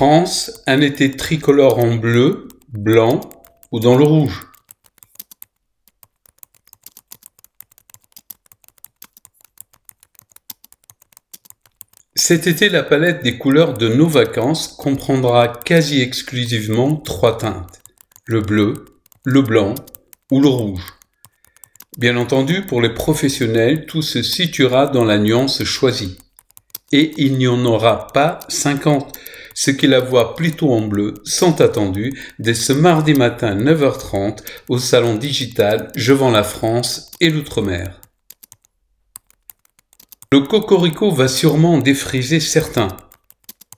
Un été tricolore en bleu, blanc ou dans le rouge. Cet été, la palette des couleurs de nos vacances comprendra quasi exclusivement trois teintes, le bleu, le blanc ou le rouge. Bien entendu, pour les professionnels, tout se situera dans la nuance choisie. Et il n'y en aura pas 50. Ce qui la voient plutôt en bleu sont attendus dès ce mardi matin 9h30 au salon digital Je vends la France et l'outre-mer. Le cocorico va sûrement défriser certains.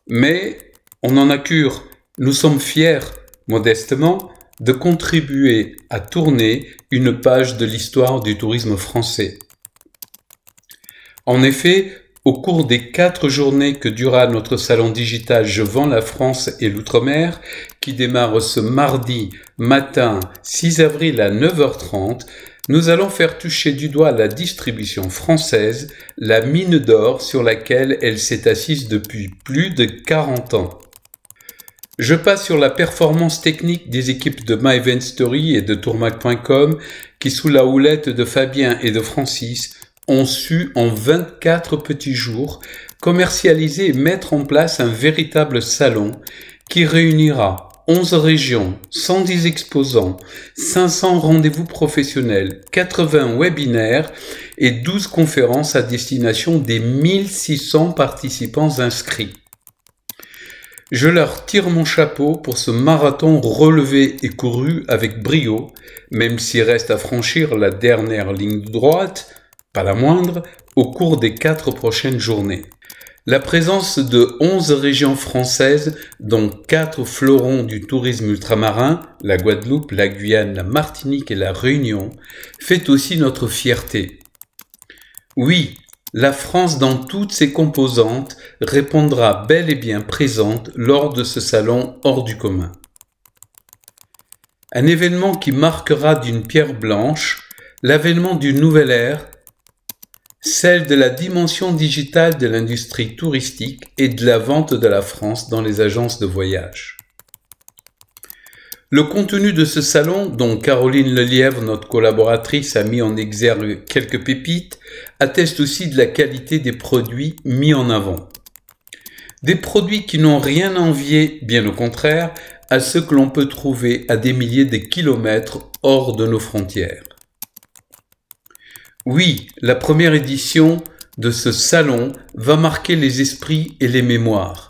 Mais on en a cure. Nous sommes fiers, modestement, de contribuer à tourner une page de l'histoire du tourisme français. En effet, au cours des quatre journées que durera notre salon digital Je vends la France et l'outre-mer, qui démarre ce mardi matin 6 avril à 9h30, nous allons faire toucher du doigt la distribution française, la mine d'or sur laquelle elle s'est assise depuis plus de 40 ans. Je passe sur la performance technique des équipes de My Story et de tourmac.com qui, sous la houlette de Fabien et de Francis, ont su en 24 petits jours commercialiser et mettre en place un véritable salon qui réunira 11 régions, 110 exposants, 500 rendez-vous professionnels, 80 webinaires et 12 conférences à destination des 1600 participants inscrits. Je leur tire mon chapeau pour ce marathon relevé et couru avec brio, même s'il reste à franchir la dernière ligne droite, pas la moindre, au cours des quatre prochaines journées. La présence de onze régions françaises, dont quatre fleurons du tourisme ultramarin, la Guadeloupe, la Guyane, la Martinique et la Réunion, fait aussi notre fierté. Oui, la France dans toutes ses composantes répondra bel et bien présente lors de ce salon hors du commun. Un événement qui marquera d'une pierre blanche l'avènement d'une nouvelle ère, celle de la dimension digitale de l'industrie touristique et de la vente de la France dans les agences de voyage. Le contenu de ce salon, dont Caroline Lelièvre, notre collaboratrice, a mis en exergue quelques pépites, atteste aussi de la qualité des produits mis en avant. Des produits qui n'ont rien à envier, bien au contraire, à ceux que l'on peut trouver à des milliers de kilomètres hors de nos frontières. Oui, la première édition de ce salon va marquer les esprits et les mémoires.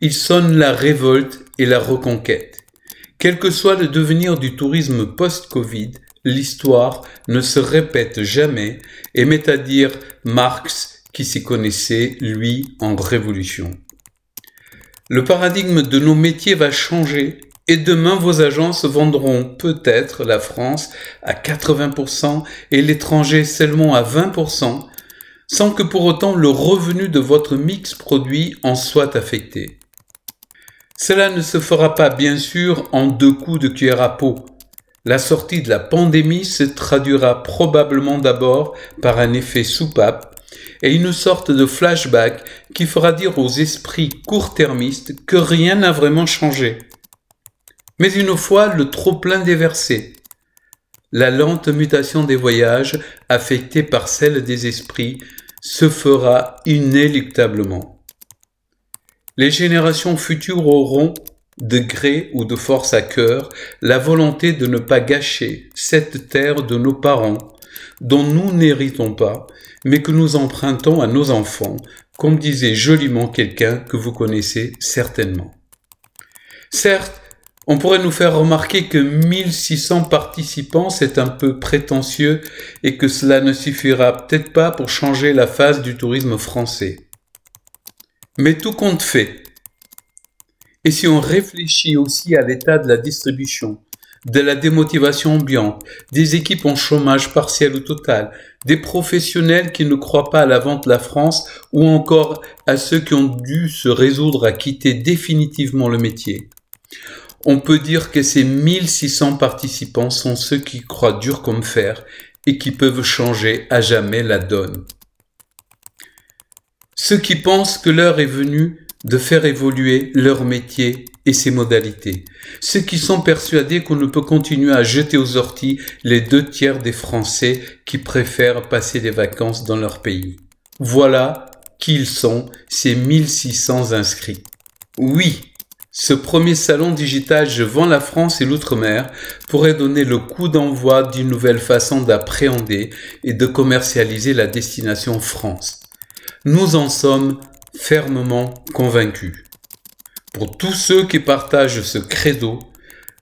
Il sonne la révolte et la reconquête. Quel que soit le devenir du tourisme post-Covid, l'histoire ne se répète jamais et met à dire Marx qui s'y connaissait, lui, en révolution. Le paradigme de nos métiers va changer et demain vos agences vendront peut-être la France à 80% et l'étranger seulement à 20%, sans que pour autant le revenu de votre mix produit en soit affecté. Cela ne se fera pas bien sûr en deux coups de cuillère à peau. La sortie de la pandémie se traduira probablement d'abord par un effet soupape et une sorte de flashback qui fera dire aux esprits court-termistes que rien n'a vraiment changé. Mais une fois le trop-plein déversé, la lente mutation des voyages affectée par celle des esprits se fera inéluctablement. Les générations futures auront, de gré ou de force à cœur, la volonté de ne pas gâcher cette terre de nos parents, dont nous n'héritons pas, mais que nous empruntons à nos enfants, comme disait joliment quelqu'un que vous connaissez certainement. Certes, on pourrait nous faire remarquer que 1600 participants, c'est un peu prétentieux et que cela ne suffira peut-être pas pour changer la face du tourisme français. Mais tout compte fait. Et si on réfléchit aussi à l'état de la distribution, de la démotivation ambiante, des équipes en chômage partiel ou total, des professionnels qui ne croient pas à la vente de la France ou encore à ceux qui ont dû se résoudre à quitter définitivement le métier. On peut dire que ces 1600 participants sont ceux qui croient dur comme fer et qui peuvent changer à jamais la donne. Ceux qui pensent que l'heure est venue de faire évoluer leur métier et ses modalités. Ceux qui sont persuadés qu'on ne peut continuer à jeter aux orties les deux tiers des Français qui préfèrent passer des vacances dans leur pays. Voilà qui ils sont, ces 1600 inscrits. Oui, ce premier salon digital Je vends la France et l'outre-mer pourrait donner le coup d'envoi d'une nouvelle façon d'appréhender et de commercialiser la destination France. Nous en sommes fermement convaincus. Pour tous ceux qui partagent ce credo,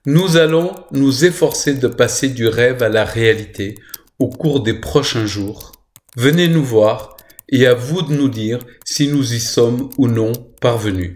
nous allons nous efforcer de passer du rêve à la réalité au cours des prochains jours. Venez nous voir et à vous de nous dire si nous y sommes ou non parvenus.